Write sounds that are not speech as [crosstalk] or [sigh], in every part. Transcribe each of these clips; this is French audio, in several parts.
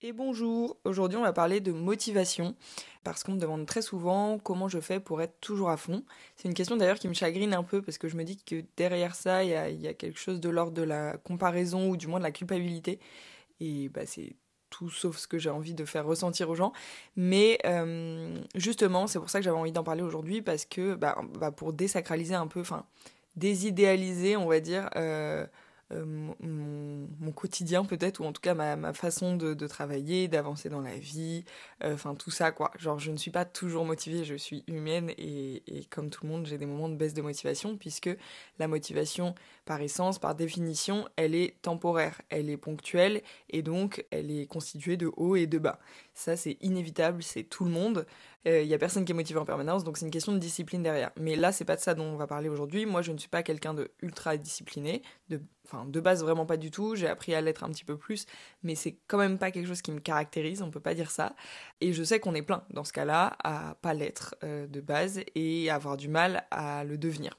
Et bonjour, aujourd'hui on va parler de motivation, parce qu'on me demande très souvent comment je fais pour être toujours à fond. C'est une question d'ailleurs qui me chagrine un peu, parce que je me dis que derrière ça, il y a, quelque chose de l'ordre de la comparaison, ou du moins de la culpabilité. Et bah, c'est tout sauf ce que j'ai envie de faire ressentir aux gens. Mais euh, justement, c'est pour ça que j'avais envie d'en parler aujourd'hui, parce que bah, bah, pour désacraliser un peu, enfin désidéaliser, on va dire, euh, euh, mon, quotidien peut-être, ou en tout cas ma, ma façon de, travailler, d'avancer dans la vie, euh, enfin tout ça quoi. Genre je ne suis pas toujours motivée, je suis humaine et, et comme tout le monde j'ai des moments de baisse de motivation puisque la motivation par essence, par définition, elle est temporaire, elle est ponctuelle et donc elle est constituée de haut et de bas. Ça c'est inévitable, c'est tout le monde. Il euh, y a personne qui est motivé en permanence, donc c'est une question de discipline derrière. Mais là, c'est pas de ça dont on va parler aujourd'hui. Moi, je ne suis pas quelqu'un de ultra discipliné, de, enfin, de base vraiment pas du tout. J'ai appris à l'être un petit peu plus, mais c'est quand même pas quelque chose qui me caractérise. On peut pas dire ça. Et je sais qu'on est plein dans ce cas-là à pas l'être euh, de base et avoir du mal à le devenir.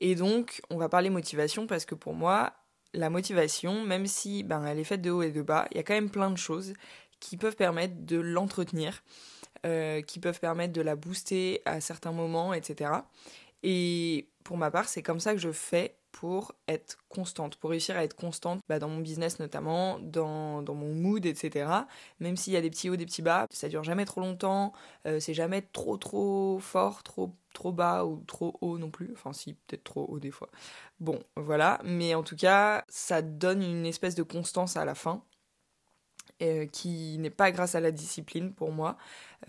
Et donc, on va parler motivation parce que pour moi, la motivation, même si ben, elle est faite de haut et de bas, il y a quand même plein de choses qui peuvent permettre de l'entretenir euh, qui peuvent permettre de la booster à certains moments, etc. Et pour ma part, c'est comme ça que je fais pour être constante, pour réussir à être constante bah, dans mon business notamment, dans, mon mood, etc. Même s'il y a des petits hauts, des petits bas, ça dure jamais trop longtemps, euh, c'est jamais trop trop fort, trop trop bas ou trop haut non plus. Enfin si, peut-être trop haut des fois. Bon, voilà. Mais en tout cas, ça donne une espèce de constance à la fin. Euh, qui n'est pas grâce à la discipline pour moi,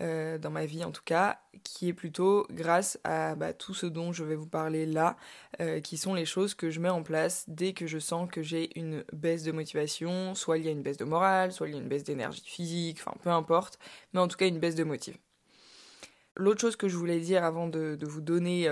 euh, dans ma vie en tout cas, qui est plutôt grâce à bah, tout ce dont je vais vous parler là, euh, qui sont les choses que je mets en place dès que je sens que j'ai une baisse de motivation, soit il y a une baisse de morale, soit il y a une baisse d'énergie physique, enfin peu importe, mais en tout cas une baisse de motive. L'autre chose que je voulais dire avant de, de vous donner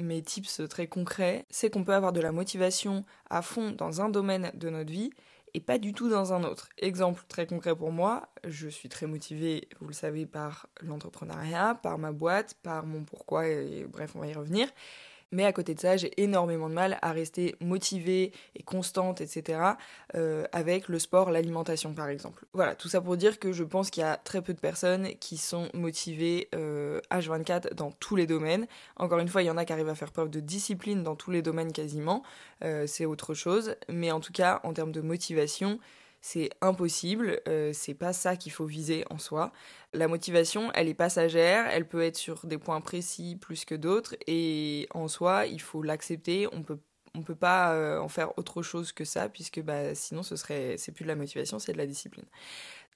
mes tips très concrets, c'est qu'on peut avoir de la motivation à fond dans un domaine de notre vie et pas du tout dans un autre. Exemple très concret pour moi, je suis très motivée, vous le savez, par l'entrepreneuriat, par ma boîte, par mon pourquoi, et bref, on va y revenir. Mais à côté de ça, j'ai énormément de mal à rester motivée et constante, etc. Euh, avec le sport, l'alimentation par exemple. Voilà, tout ça pour dire que je pense qu'il y a très peu de personnes qui sont motivées euh, H24 dans tous les domaines. Encore une fois, il y en a qui arrivent à faire preuve de discipline dans tous les domaines quasiment. Euh, c'est autre chose. Mais en tout cas, en termes de motivation, c'est impossible, euh, c'est pas ça qu'il faut viser en soi. La motivation, elle est passagère, elle peut être sur des points précis plus que d'autres, et en soi, il faut l'accepter, on peut on peut pas euh, en faire autre chose que ça, puisque bah, sinon ce serait c'est plus de la motivation, c'est de la discipline.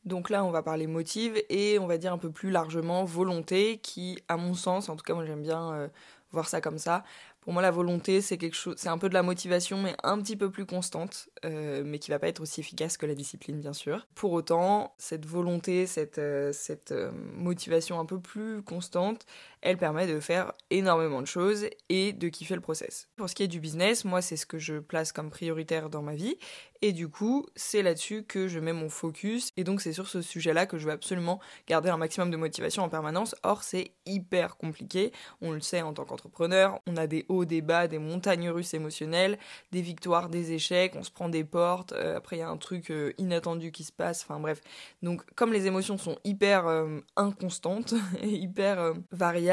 Donc là, on va parler motive et on va dire un peu plus largement volonté, qui, à mon sens, en tout cas moi j'aime bien euh, voir ça comme ça, pour moi, la volonté, c'est quelque chose, c'est un peu de la motivation, mais un petit peu plus constante, euh, mais qui va pas être aussi efficace que la discipline, bien sûr. Pour autant, cette volonté, cette, euh, cette euh, motivation un peu plus constante, elle permet de faire énormément de choses et de kiffer le process. Pour ce qui est du business, moi, c'est ce que je place comme prioritaire dans ma vie, et du coup, c'est là-dessus que je mets mon focus, et donc c'est sur ce sujet-là que je veux absolument garder un maximum de motivation en permanence. Or, c'est hyper compliqué. On le sait en tant qu'entrepreneur, on a des hauts, des bas, des montagnes russes émotionnelles, des victoires, des échecs, on se prend des portes, euh, après il y a un truc euh, inattendu qui se passe, enfin bref. Donc comme les émotions sont hyper euh, inconstantes et [laughs] hyper variables,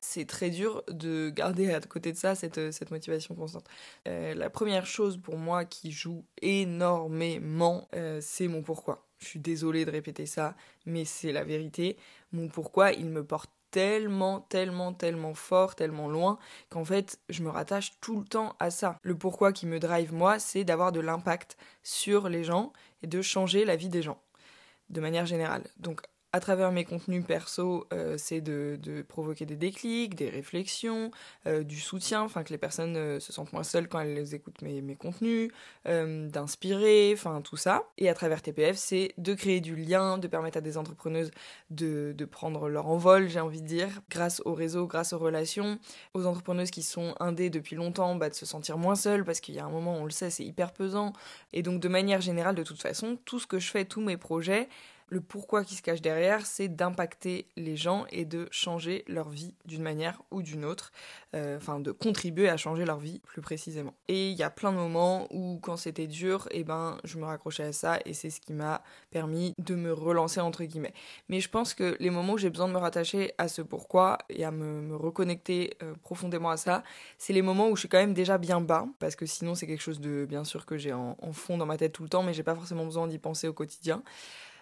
c'est très dur de garder à côté de ça cette, cette motivation constante. la première chose pour moi qui joue énormément, c'est mon pourquoi. Je suis désolée de répéter ça, mais c'est la vérité. Mon pourquoi, il me porte tellement, tellement, tellement fort, tellement loin, qu'en fait, je me rattache tout le temps à ça. Le pourquoi qui me drive moi, c'est d'avoir de l'impact sur les gens et de changer la vie des gens, de manière générale. Donc, à travers mes contenus perso, euh, c'est de, provoquer des déclics, des réflexions, euh, du soutien, enfin que les personnes euh, se sentent moins seules quand elles écoutent mes, mes contenus, d'inspirer, enfin tout ça. Et à travers TPF, c'est de créer du lien, de permettre à des entrepreneuses de, de prendre leur envol, j'ai envie de dire, grâce au réseau, grâce aux relations, aux entrepreneuses qui sont indées depuis longtemps, bah, de se sentir moins seules, parce qu'il y a un moment, on le sait, c'est hyper pesant. Et donc de manière générale, de toute façon, tout ce que je fais, tous mes projets, le pourquoi qui se cache derrière, c'est d'impacter les gens et de changer leur vie d'une manière ou d'une autre, euh, enfin de contribuer à changer leur vie plus précisément. Et il y a plein de moments où quand c'était dur, eh ben je me raccrochais à ça et c'est ce qui m'a permis de me relancer entre guillemets. Mais je pense que les moments où j'ai besoin de me rattacher à ce pourquoi et à me, reconnecter euh, profondément à ça, c'est les moments où je suis quand même déjà bien bas, parce que sinon c'est quelque chose de bien sûr que j'ai en, en fond dans ma tête tout le temps, mais j'ai pas forcément besoin d'y penser au quotidien.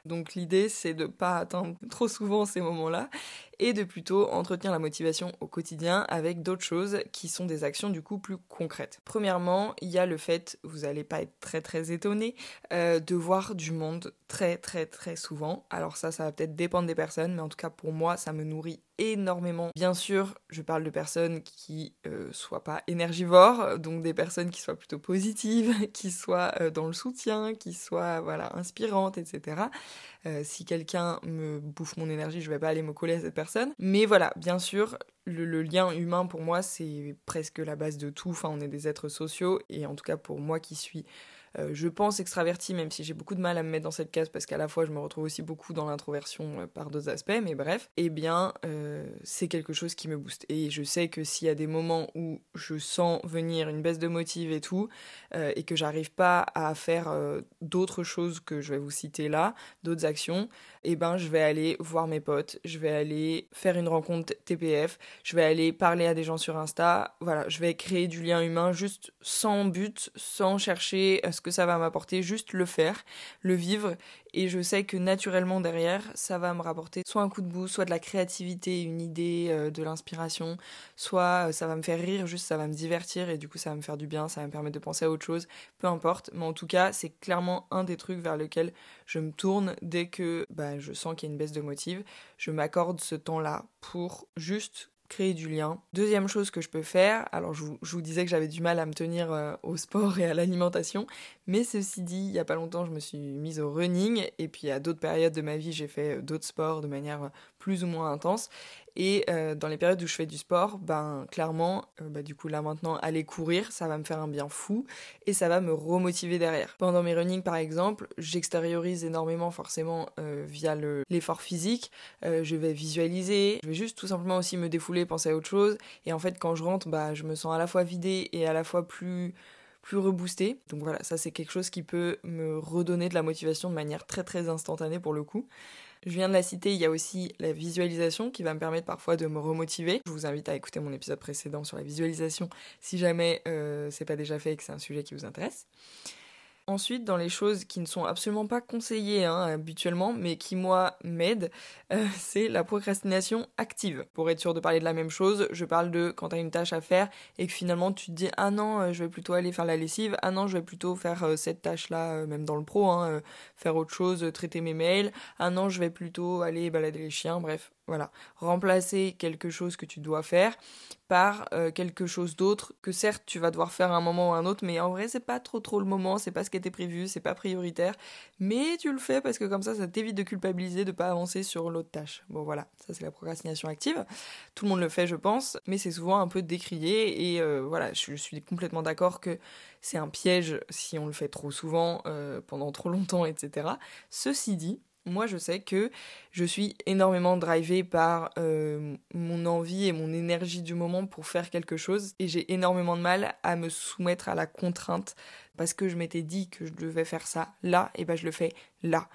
Donc l'idée, c'est de pas atteindre trop souvent ces moments-là et de plutôt entretenir la motivation au quotidien avec d'autres choses qui sont des actions du coup plus concrètes. Premièrement, il y a le fait, vous n'allez pas être très très étonné, euh, de voir du monde très très très souvent. Alors ça, ça va peut-être dépendre des personnes, mais en tout cas pour moi, ça me nourrit énormément. Bien sûr, je parle de personnes qui euh, soient pas énergivores, donc des personnes qui soient plutôt positives, [laughs] qui soient euh, dans le soutien, qui soient voilà inspirantes, etc. Euh, si quelqu'un me bouffe mon énergie, je vais pas aller me coller à cette personne. Mais voilà, bien sûr, le, lien humain pour moi, c'est presque la base de tout. Enfin, on est des êtres sociaux et en tout cas pour moi qui suis euh, je pense extraverti, même si j'ai beaucoup de mal à me mettre dans cette case parce qu'à la fois je me retrouve aussi beaucoup dans l'introversion euh, par d'autres aspects, mais bref, eh bien euh, c'est quelque chose qui me booste. Et je sais que s'il y a des moments où je sens venir une baisse de motive et tout, et que j'arrive pas à faire d'autres choses que je vais vous citer là, d'autres actions, eh ben je vais aller voir mes potes, je vais aller faire une rencontre TPF, je vais aller parler à des gens sur Insta, voilà, je vais créer du lien humain juste sans but, sans chercher ce que ça va m'apporter, juste le faire, le vivre et je sais que naturellement derrière, ça va me rapporter soit un coup de bout, soit de la créativité, une idée, euh, de l'inspiration, soit euh, ça va me faire rire, juste ça va me divertir et du coup ça va me faire du bien, ça va me permettre de penser à autre chose, peu importe. Mais en tout cas, c'est clairement un des trucs vers lequel je me tourne dès que bah, je sens qu'il y a une baisse de motive. Je m'accorde ce temps-là pour juste créer du lien. Deuxième chose que je peux faire, alors je vous, disais que j'avais du mal à me tenir euh, au sport et à l'alimentation, mais ceci dit, il y a pas longtemps, je me suis mise au running et puis à d'autres périodes de ma vie, j'ai fait euh, d'autres sports de manière euh, plus ou moins intense. Et euh, dans les périodes où je fais du sport, ben clairement, bah, du coup là maintenant, aller courir, ça va me faire un bien fou et ça va me remotiver derrière. Pendant mes running par exemple, j'extériorise énormément forcément via l'effort physique. je vais visualiser, je vais juste tout simplement aussi me défouler, penser à autre chose. Et en fait, quand je rentre, bah je me sens à la fois vidée et à la fois plus plus reboosté. Donc voilà, ça c'est quelque chose qui peut me redonner de la motivation de manière très très instantanée pour le coup. Je viens de la citer, il y a aussi la visualisation qui va me permettre parfois de me remotiver. Je vous invite à écouter mon épisode précédent sur la visualisation si jamais euh, c'est pas déjà fait et que c'est un sujet qui vous intéresse. Ensuite, dans les choses qui ne sont absolument pas conseillées hein, habituellement, mais qui moi m'aident, euh, [laughs] c'est la procrastination active. Pour être sûr de parler de la même chose, je parle de quand tu as une tâche à faire et que finalement tu te dis ah non, euh, je vais plutôt aller faire la lessive, ah non, je vais plutôt faire euh, cette tâche-là, même dans le pro, hein, faire autre chose, traiter mes mails, ah non, je vais plutôt aller balader les chiens, bref, voilà, remplacer quelque chose que tu dois faire par euh, quelque chose d'autre que certes tu vas devoir faire à un moment ou à un autre, mais en vrai c'est pas trop trop le moment, c'est pas ce qui était prévu, c'est pas prioritaire, mais tu le fais parce que comme ça ça t'évite de culpabiliser de pas avancer sur l'autre tâche. Bon voilà, ça c'est la procrastination active. Tout le monde le fait je pense, mais c'est souvent un peu décrié et euh, voilà, je suis complètement d'accord que c'est un piège si on le fait trop souvent, euh, pendant trop longtemps, etc. Ceci dit, moi, je sais que je suis énormément drivée par euh, mon envie et mon énergie du moment pour faire quelque chose et j'ai énormément de mal à me soumettre à la contrainte parce que je m'étais dit que je devais faire ça là et ben je le fais là.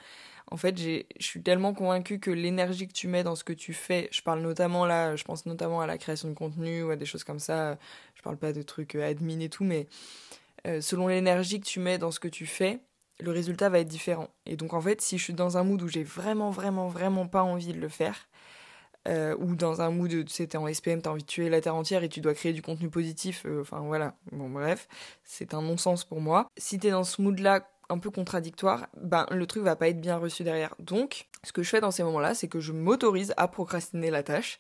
En fait, je suis tellement convaincue que l'énergie que tu mets dans ce que tu fais, je parle notamment là, je pense notamment à la création de contenu ou à des choses comme ça, je parle pas de trucs euh, admin et tout, mais euh, selon l'énergie que tu mets dans ce que tu fais, le résultat va être différent. Et donc en fait, si je suis dans un mood où j'ai vraiment, vraiment, vraiment pas envie de le faire, euh, ou dans un mood, tu sais, t'es en SPM, t'as envie de tuer la terre entière et tu dois créer du contenu positif, euh, enfin voilà, bon bref, c'est un non-sens pour moi. Si t'es dans ce mood-là un peu contradictoire, ben le truc va pas être bien reçu derrière. Donc, ce que je fais dans ces moments-là, c'est que je m'autorise à procrastiner la tâche,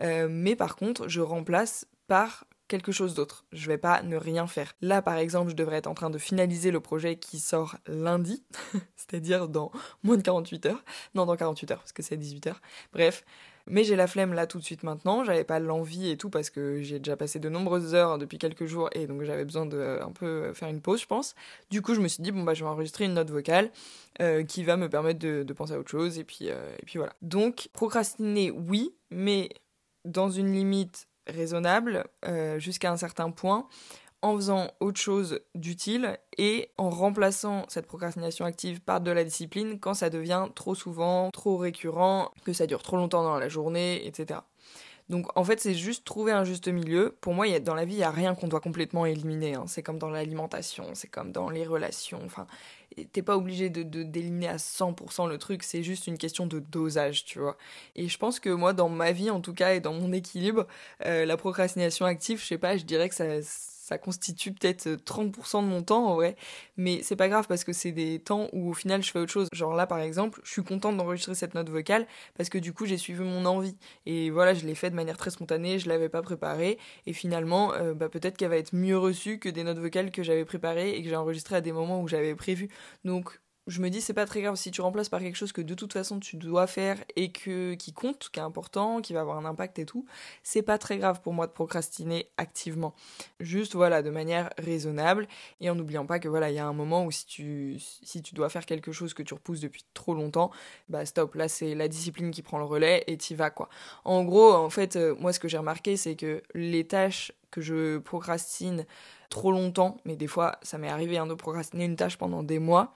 euh, mais par contre, je remplace par quelque chose d'autre. Je vais pas ne rien faire. Là, par exemple, je devrais être en train de finaliser le projet qui sort lundi, [laughs] c'est-à-dire dans moins de 48 heures. Non, dans 48 heures, parce que c'est 18 heures. Bref, Mais j'ai la flemme là tout de suite maintenant, j'avais pas l'envie et tout parce que j'ai déjà passé de nombreuses heures depuis quelques jours et donc j'avais besoin de un peu faire une pause, je pense. Du coup, je me suis dit, bon, bah, je vais enregistrer une note vocale euh, qui va me permettre de, penser à autre chose et puis, euh, et puis voilà. Donc, procrastiner, oui, mais dans une limite raisonnable euh, jusqu'à un certain point en faisant autre chose d'utile et en remplaçant cette procrastination active par de la discipline quand ça devient trop souvent, trop récurrent, que ça dure trop longtemps dans la journée, etc. Donc en fait, c'est juste trouver un juste milieu. Pour moi, dans la vie, il n'y a rien qu'on doit complètement éliminer. Hein. C'est comme dans l'alimentation, c'est comme dans les relations. Enfin, t'es pas obligé de, d'éliminer à 100% le truc, c'est juste une question de dosage, tu vois. Et je pense que moi, dans ma vie en tout cas, et dans mon équilibre, euh, la procrastination active, je sais pas, je dirais que ça ça constitue peut-être 30% euh, de mon temps en vrai, mais c'est pas grave parce que c'est des temps où au final je fais autre chose. Genre là par exemple, je suis contente d'enregistrer cette note vocale parce que du coup j'ai suivi mon envie et voilà, je l'ai fait de manière très spontanée, je l'avais pas préparée et finalement euh, bah, peut-être qu'elle va être mieux reçue que des notes vocales que j'avais préparées et que j'ai enregistrées à des moments où j'avais prévu. Donc je me dis c'est pas très grave si tu remplaces par quelque chose que de toute façon tu dois faire et que qui compte, qui est important, qui va avoir un impact et tout, c'est pas très grave pour moi de procrastiner activement. Juste voilà, de manière raisonnable et en n'oubliant pas que voilà, il y a un moment où si tu si tu dois faire quelque chose que tu repousses depuis trop longtemps, bah stop, là c'est la discipline qui prend le relais et t'y vas quoi. En gros, en fait, euh, moi ce que j'ai remarqué c'est que les tâches que je procrastine trop longtemps, mais des fois ça m'est arrivé hein, de procrastiner une tâche pendant des mois,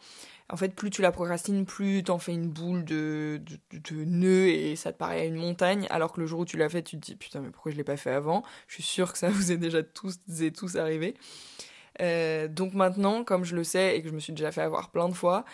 en fait, plus tu la procrastines, plus t'en fais une boule de, de, nœuds et ça te paraît une montagne, alors que le jour où tu l'as fait, tu te dis putain, mais pourquoi je l'ai pas fait avant? Je suis sûre que ça [laughs] vous est déjà tous et tous arrivé. Euh, donc maintenant, comme je le sais et que je me suis déjà fait avoir plein de fois,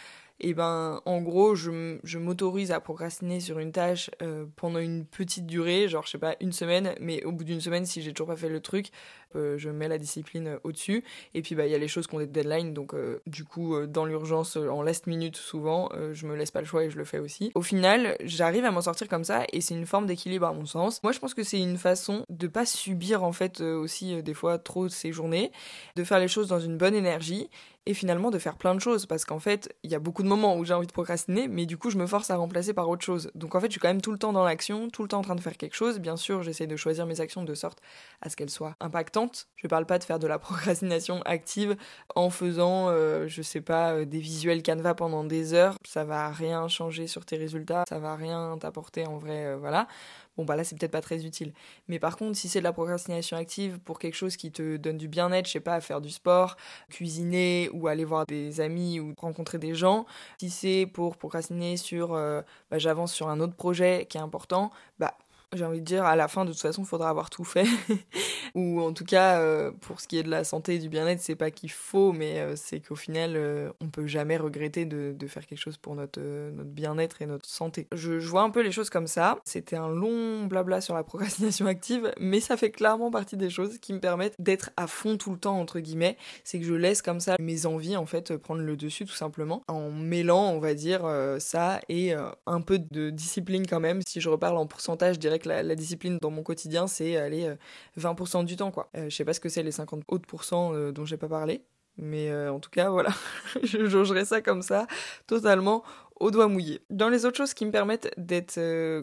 et ben en gros je, je m'autorise à procrastiner sur une tâche euh, pendant une petite durée, genre je sais pas une semaine, mais au bout d'une semaine si j'ai toujours pas fait le truc, je mets la discipline euh, au-dessus. Et puis bah il y a les choses qui ont des deadlines, donc du coup dans l'urgence en last minute souvent, je me laisse pas le choix et je le fais aussi. Au final j'arrive à m'en sortir comme ça et c'est une forme d'équilibre à mon sens. Moi je pense que c'est une façon de pas subir en fait aussi des fois trop ces journées, de faire les choses dans une bonne énergie et finalement de faire plein de choses parce qu'en fait il y a beaucoup de moments où j'ai envie de procrastiner mais du coup je me force à remplacer par autre chose donc en fait je suis quand même tout le temps dans l'action tout le temps en train de faire quelque chose bien sûr j'essaie de choisir mes actions de sorte à ce qu'elles soient impactantes je parle pas de faire de la procrastination active en faisant euh, je sais pas euh, des visuels Canva pendant des heures. Ça va rien changer sur tes résultats ça va rien t'apporter en vrai euh, voilà. Bon bah là c'est peut-être pas très utile. Mais par contre, si c'est de la procrastination active pour quelque chose qui te donne du bien-être, je sais pas, faire du sport, cuisiner ou aller voir des amis ou rencontrer des gens, si c'est pour procrastiner sur euh, bah, j'avance sur un autre projet qui est important, bah j'ai envie de dire, à la fin, de toute façon, il faudra avoir tout fait. [laughs] Ou en tout cas, euh, pour ce qui est de la santé et du bien-être, c'est pas qu'il faut, mais euh, c'est qu'au final, euh, on peut jamais regretter de, faire quelque chose pour notre, notre bien-être et notre santé. Je, je, vois un peu les choses comme ça. C'était un long blabla sur la [laughs] procrastination active, mais ça fait clairement partie des choses qui me permettent d'être à fond tout le temps, entre guillemets. C'est que je laisse comme ça mes envies, en fait, prendre le dessus, tout simplement, en mêlant, on va dire, ça et un peu de discipline quand même. Si je reparle en pourcentage, je la, discipline dans mon quotidien, c'est aller 20% euh, du temps, quoi. Euh, je sais pas ce que c'est les 50 autres pourcents euh, dont j'ai pas parlé, mais en tout cas, voilà, [laughs] je jaugerai ça comme ça, totalement au doigt mouillé. Dans les autres choses qui me permettent d'être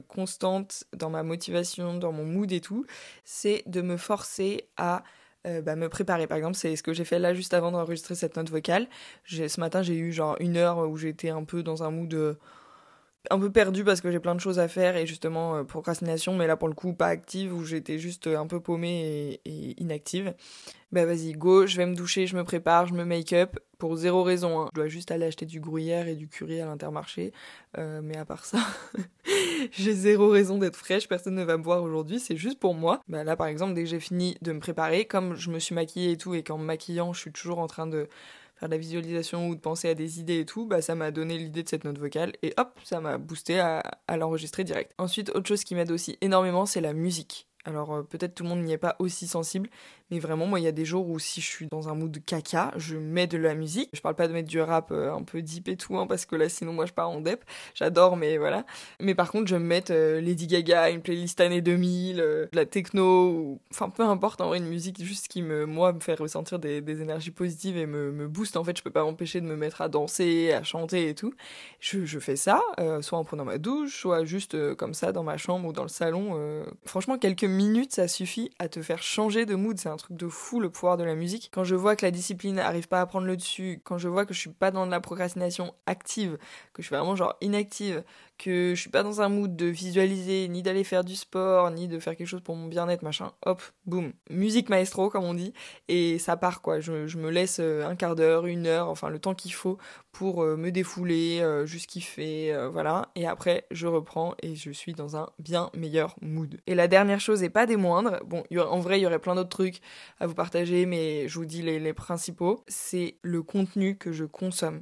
constante dans ma motivation, dans mon mood et tout, c'est de me forcer à bah, me préparer. Par exemple, c'est ce que j'ai fait là juste avant d'enregistrer cette note vocale. Ce matin, j'ai eu genre une heure où j'étais un peu dans un mood un peu perdu parce que j'ai plein de choses à faire et justement euh, procrastination, mais là pour le coup pas active où j'étais juste euh, un peu paumée et, inactive. Bah vas-y, go, je vais me doucher, je me prépare, je me make-up pour zéro raison. Hein. Je dois juste aller acheter du gruyère et du curry à l'intermarché, euh, mais à part ça, [laughs] j'ai zéro raison d'être fraîche, personne ne va me voir aujourd'hui, c'est juste pour moi. Bah là par exemple, dès que j'ai fini de me préparer, comme je me suis maquillée et tout et qu'en me maquillant, je suis toujours en train de faire de la visualisation ou de penser à des idées et tout, bah ça m'a donné l'idée de cette note vocale et hop, ça m'a boosté à, à l'enregistrer direct. Ensuite, autre chose qui m'aide aussi énormément, c'est la musique. Alors euh, peut-être tout le monde n'y est pas aussi sensible, mais vraiment moi il y a des jours où si je suis dans un mood caca, je mets de la musique. Je parle pas de mettre du rap euh, un peu deep et tout, hein, parce que là sinon moi je pars en dep. J'adore, mais voilà. Mais par contre je vais me mettre euh, Lady Gaga, une playlist année 2000, de la techno, enfin peu importe en une musique juste qui me moi me fait ressentir des, énergies positives et me, booste. En fait je peux pas m'empêcher de me mettre à danser, à chanter et tout. Je, je fais ça, soit en prenant ma douche, soit juste comme ça dans ma chambre ou dans le salon. Franchement quelques minutes, ça suffit à te faire changer de mood. C'est un truc de fou le pouvoir de la musique. Quand je vois que la discipline n'arrive pas à prendre le dessus, quand je vois que je suis pas dans de la procrastination active, que je suis vraiment genre inactive, que je suis pas dans un mood de visualiser, ni d'aller faire du sport, ni de faire quelque chose pour mon bien-être, machin, hop, boum, musique maestro comme on dit, et ça part quoi. Je, me laisse euh, un quart d'heure, une heure, enfin le temps qu'il faut pour euh, me défouler, euh, juste kiffer, voilà, et après je reprends et je suis dans un bien meilleur mood. Et la dernière chose et pas des moindres, bon, en vrai il y aurait plein d'autres trucs à vous partager, mais je vous dis les principaux, c'est le contenu que je consomme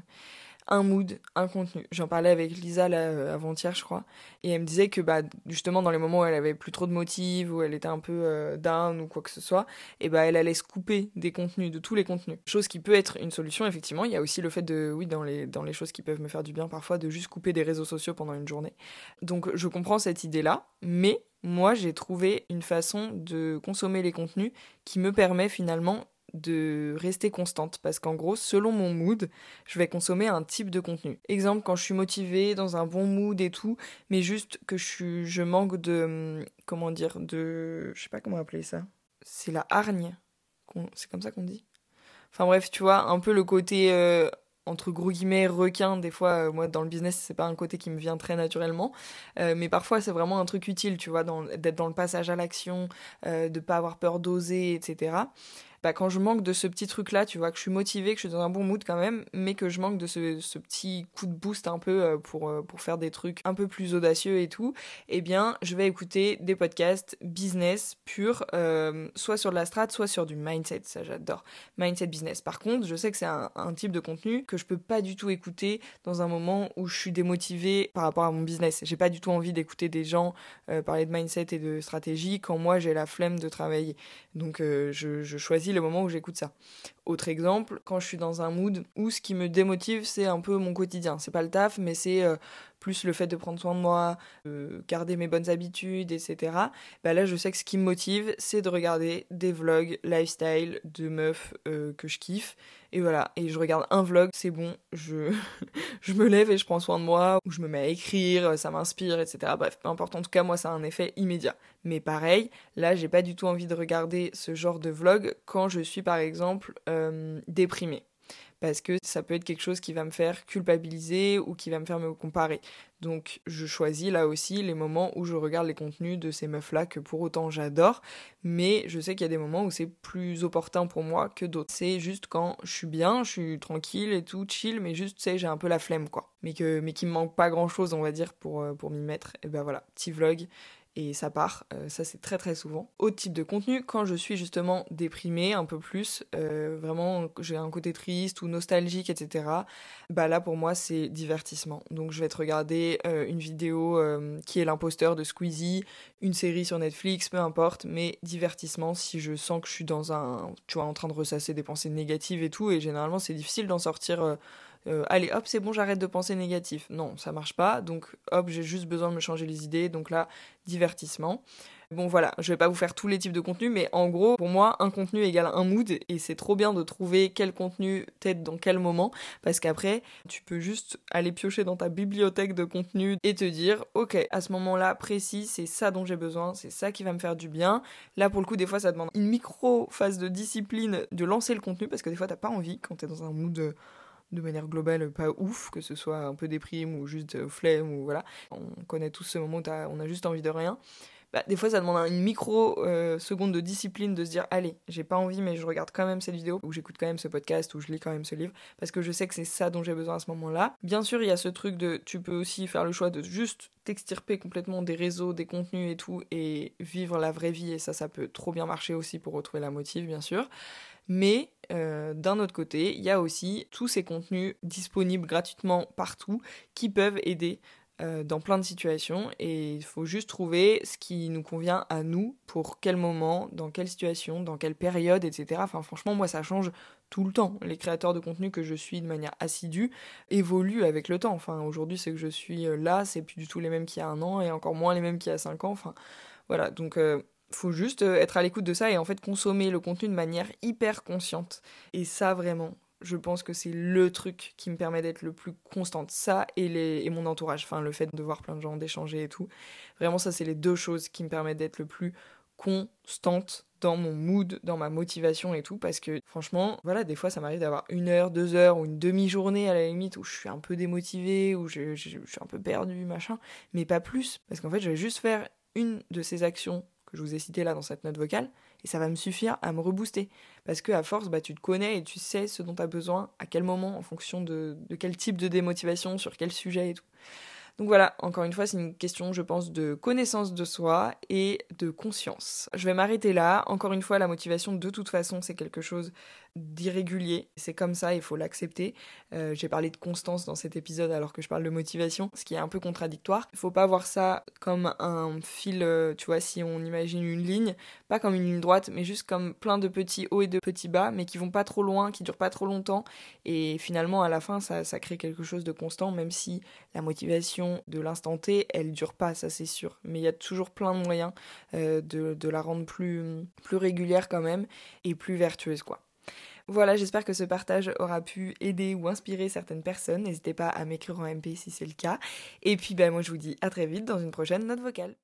un mood, un contenu. J'en parlais avec Lisa euh, avant-hier, je crois, et elle me disait que bah justement dans les moments où elle avait plus trop de motifs, où elle était un peu euh, down ou quoi que ce soit, et bah elle allait se couper des contenus, de tous les contenus. Chose qui peut être une solution effectivement. Il y a aussi le fait de, oui, dans les dans les choses qui peuvent me faire du bien parfois, de juste couper des réseaux sociaux pendant une journée. Donc je comprends cette idée-là, mais moi j'ai trouvé une façon de consommer les contenus qui me permet finalement de rester constante parce qu'en gros, selon mon mood, je vais consommer un type de contenu. Exemple, quand je suis motivée, dans un bon mood et tout, mais juste que je, je manque de. Comment dire De. Je sais pas comment appeler ça. C'est la hargne. C'est comme ça qu'on dit Enfin bref, tu vois, un peu le côté. Euh, entre gros guillemets requin des fois euh, moi dans le business c'est pas un côté qui me vient très naturellement euh, mais parfois c'est vraiment un truc utile tu vois d'être dans le passage à l'action de pas avoir peur d'oser etc bah, quand je manque de ce petit truc-là, tu vois, que je suis motivée, que je suis dans un bon mood quand même, mais que je manque de ce, petit coup de boost un peu euh, pour, euh, pour faire des trucs un peu plus audacieux et tout, eh bien, je vais écouter des podcasts business purs, euh, soit sur de la strat, soit sur du mindset, ça j'adore. Mindset business. Par contre, je sais que c'est un, un, type de contenu que je peux pas du tout écouter dans un moment où je suis démotivée par rapport à mon business. J'ai pas du tout envie d'écouter des gens parler de mindset et de stratégie quand moi j'ai la flemme de travailler. Donc je, je choisis le moment où j'écoute ça. Autre exemple, quand je suis dans un mood où ce qui me démotive, c'est un peu mon quotidien. C'est pas le taf, mais c'est euh, plus le fait de prendre soin de moi, de garder mes bonnes habitudes, etc. Bah là, je sais que ce qui me motive, c'est de regarder des vlogs lifestyle de meufs euh, que je kiffe. Et voilà, et je regarde un vlog, c'est bon, je, [laughs] je me lève et je prends soin de moi, ou je me mets à écrire, ça m'inspire, etc. Bref, peu importe, en tout cas, moi, ça a un effet immédiat. Mais pareil, là, j'ai pas du tout envie de regarder ce genre de vlog quand je suis, par exemple, euh, déprimée parce que ça peut être quelque chose qui va me faire culpabiliser ou qui va me faire me comparer. Donc je choisis là aussi les moments où je regarde les contenus de ces meufs-là que pour autant j'adore, mais je sais qu'il y a des moments où c'est plus opportun pour moi que d'autres. C'est juste quand je suis bien, je suis tranquille et tout, chill, mais juste, tu sais, j'ai un peu la flemme quoi. Mais, que, mais qui me manque pas grand-chose, on va dire, pour, euh, pour m'y mettre. Et ben voilà, petit vlog et ça part. Euh, ça, c'est très très souvent. Autre type de contenu, quand je suis justement déprimée un peu plus, euh, vraiment j'ai un côté triste ou nostalgique, etc. Bah là, pour moi, c'est divertissement. Donc, je vais te regarder euh, une vidéo qui est l'imposteur de Squeezie, une série sur Netflix, peu importe, mais divertissement si je sens que je suis dans un, tu vois, en train de ressasser des pensées négatives et tout. Et généralement, c'est difficile d'en sortir euh, allez hop c'est bon j'arrête de penser négatif. Non, ça marche pas. Donc hop j'ai juste besoin de me changer les idées. Donc là divertissement. Bon voilà, je vais pas vous faire tous les types de contenus, mais en gros, pour moi, un contenu égale un mood, et c'est trop bien de trouver quel contenu t'aide dans quel moment, parce qu'après, tu peux juste aller piocher dans ta bibliothèque de contenu et te dire, ok, à ce moment-là précis, c'est ça dont j'ai besoin, c'est ça qui va me faire du bien. Là, pour le coup, des fois, ça demande une micro phase de discipline de lancer le contenu, parce que des fois, t'as pas envie quand t'es dans un mood de manière globale pas ouf, que ce soit un peu déprime ou juste euh, flemme ou voilà. On connaît tous ce moment où on a juste envie de rien. Bah, des fois, ça demande une micro euh, seconde de discipline de se dire allez, j'ai pas envie, mais je regarde quand même cette vidéo, ou j'écoute quand même ce podcast, ou je lis quand même ce livre, parce que je sais que c'est ça dont j'ai besoin à ce moment-là. Bien sûr, il y a ce truc de tu peux aussi faire le choix de juste t'extirper complètement des réseaux, des contenus et tout, et vivre la vraie vie, et ça, ça peut trop bien marcher aussi pour retrouver la motive, bien sûr. Mais euh, d'un autre côté, il y a aussi tous ces contenus disponibles gratuitement partout qui peuvent aider euh, dans plein de situations et il faut juste trouver ce qui nous convient à nous pour quel moment, dans quelle situation, dans quelle période, etc. Enfin franchement moi ça change tout le temps. Les créateurs de contenu que je suis de manière assidue évoluent avec le temps. Enfin aujourd'hui c'est que je suis euh, là, c'est plus du tout les mêmes qu'il y a un an et encore moins les mêmes qu'il y a cinq ans. Enfin voilà donc euh, faut juste être à l'écoute de ça et en fait consommer le contenu de manière hyper consciente. Et ça vraiment, je pense que c'est le truc qui me permet d'être le plus constante. Ça et, les, et mon entourage, enfin le fait de voir plein de gens, d'échanger et tout. Vraiment, ça, c'est les deux choses qui me permettent d'être le plus constante dans mon mood, dans ma motivation et tout, parce que franchement, voilà, des fois ça m'arrive d'avoir une heure, deux heures ou une demi-journée à la limite où je suis un peu démotivée, où je, je suis un peu perdue, machin, mais pas plus, parce qu'en fait, je vais juste faire une de ces actions que je vous ai citées là dans cette note vocale, et ça va me suffire à me rebooster. Parce que à force, bah, tu te connais et tu sais ce dont tu as besoin, à quel moment, en fonction de, de quel type de démotivation, sur quel sujet et tout. Donc voilà, encore une fois, c'est une question, je pense, de connaissance de soi et de conscience. Je vais m'arrêter là. Encore une fois, la motivation, de toute façon, c'est quelque chose d'irrégulier. C'est comme ça, il faut l'accepter. Euh, j'ai parlé de constance dans cet épisode alors que je parle de motivation, ce qui est un peu contradictoire. Il faut pas voir ça comme un fil, euh, tu vois, si on imagine une ligne, pas comme une ligne droite, mais juste comme plein de petits hauts et de petits bas, mais qui vont pas trop loin, qui durent pas trop longtemps. Et finalement, à la fin, ça, crée quelque chose de constant, même si la motivation de l'instant T, elle dure pas, ça c'est sûr. Mais il y a toujours plein de moyens euh, de, la rendre plus régulière quand même et plus vertueuse, quoi. Voilà, j'espère que ce partage aura pu aider ou inspirer certaines personnes. N'hésitez pas à m'écrire en MP si c'est le cas. Et puis, ben, moi, je vous dis à très vite dans une prochaine note vocale.